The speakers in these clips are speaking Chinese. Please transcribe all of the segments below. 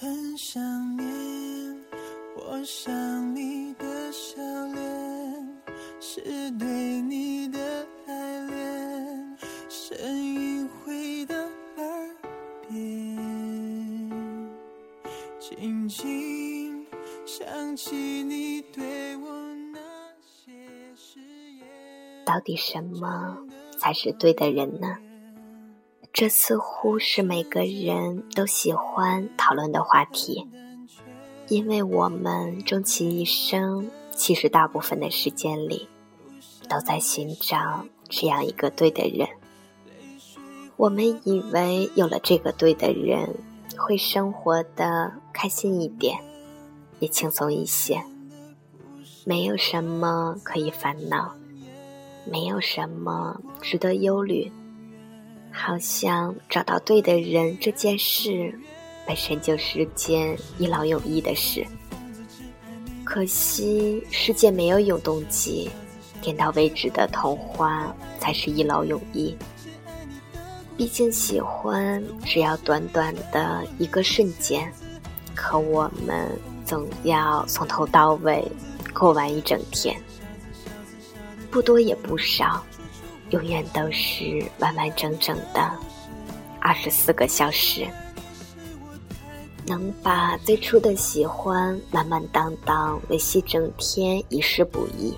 很想念，我想你的笑脸，是对你的爱恋，声音回到耳边，静静想起你对我那些誓言。到底什么才是对的人呢？这似乎是每个人都喜欢讨论的话题，因为我们终其一生，其实大部分的时间里，都在寻找这样一个对的人。我们以为有了这个对的人，会生活的开心一点，也轻松一些，没有什么可以烦恼，没有什么值得忧虑。好像找到对的人这件事，本身就是件一劳永逸的事。可惜世界没有永动机，点到为止的童话才是一劳永逸。毕竟喜欢只要短短的一个瞬间，可我们总要从头到尾过完一整天，不多也不少。永远都是完完整整的二十四个小时，能把最初的喜欢满满当当维系整天，已是不易，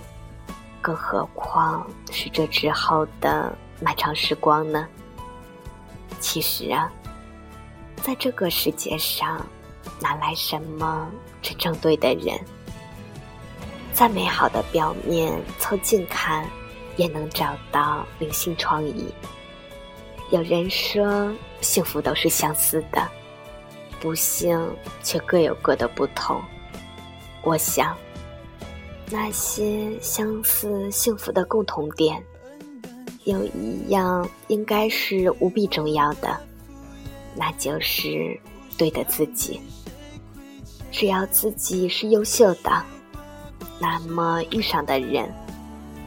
更何况是这之后的漫长时光呢？其实啊，在这个世界上，哪来什么真正对的人？再美好的表面，凑近看。也能找到灵性创意。有人说，幸福都是相似的，不幸却各有各的不同。我想，那些相似幸福的共同点，有一样应该是无比重要的，那就是对的自己。只要自己是优秀的，那么遇上的人。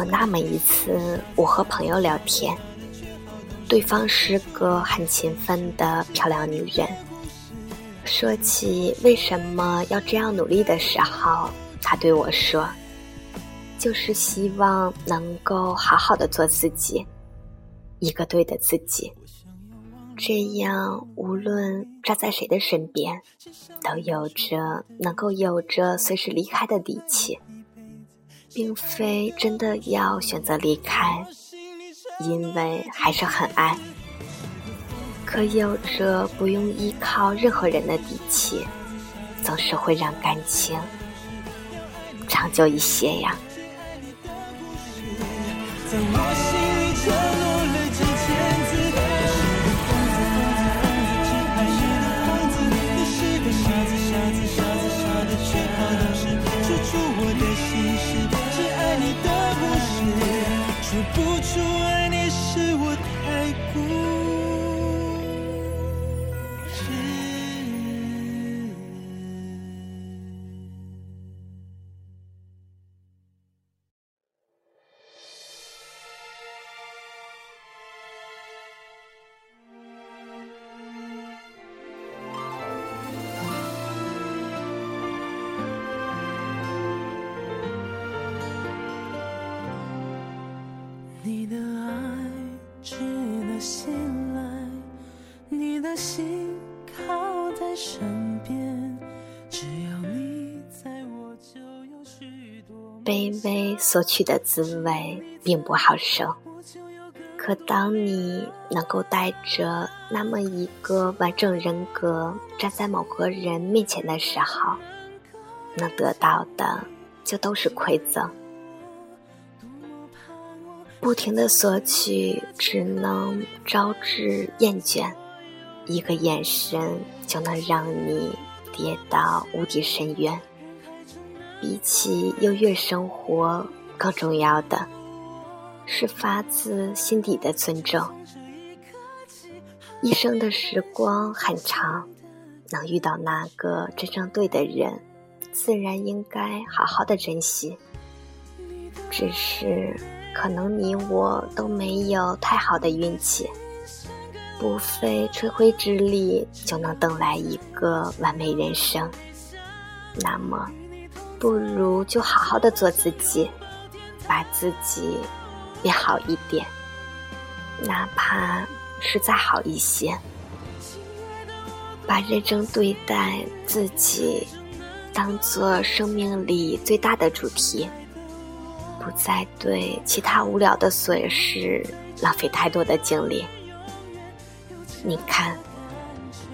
有那么一次，我和朋友聊天，对方是个很勤奋的漂亮女人。说起为什么要这样努力的时候，她对我说：“就是希望能够好好的做自己，一个对的自己。”这样，无论站在谁的身边，都有着能够有着随时离开的底气，并非真的要选择离开，因为还是很爱。可有着不用依靠任何人的底气，总是会让感情长久一些呀。你的爱值得信赖，你的心靠在身边，只要你在我就有许多卑微索取的滋味并不好受，可当你能够带着那么一个完整人格站在某个人面前的时候，能得到的就都是馈赠。不停的索取，只能招致厌倦。一个眼神就能让你跌到无底深渊。比起优越生活，更重要的是发自心底的尊重。一生的时光很长，能遇到那个真正对的人，自然应该好好的珍惜。只是。可能你我都没有太好的运气，不费吹灰之力就能等来一个完美人生。那么，不如就好好的做自己，把自己变好一点，哪怕是再好一些，把认真对待自己当做生命里最大的主题。不再对其他无聊的琐事浪费太多的精力。你看，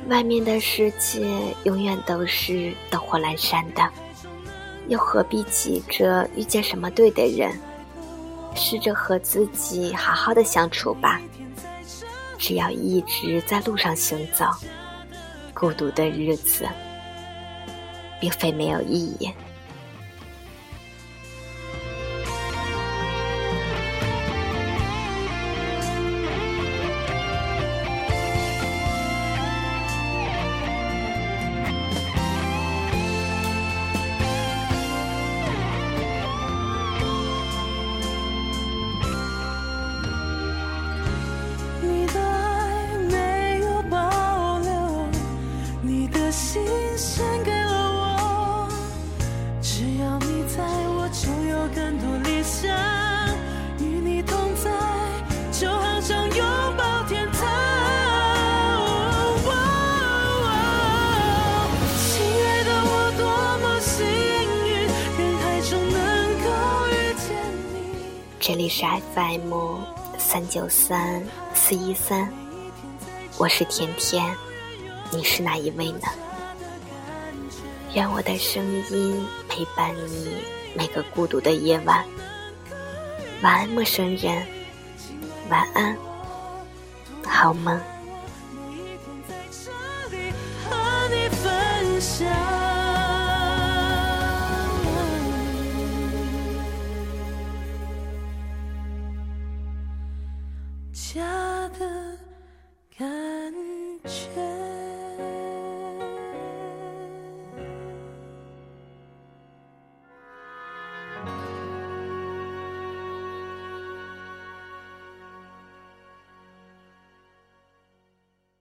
外面的世界永远都是灯火阑珊的，又何必急着遇见什么对的人？试着和自己好好的相处吧。只要一直在路上行走，孤独的日子并非没有意义。这里是 FM 三九三四一三，我是甜甜，你是哪一位呢？愿我的声音陪伴你每个孤独的夜晚。晚安，陌生人，晚安，好梦。却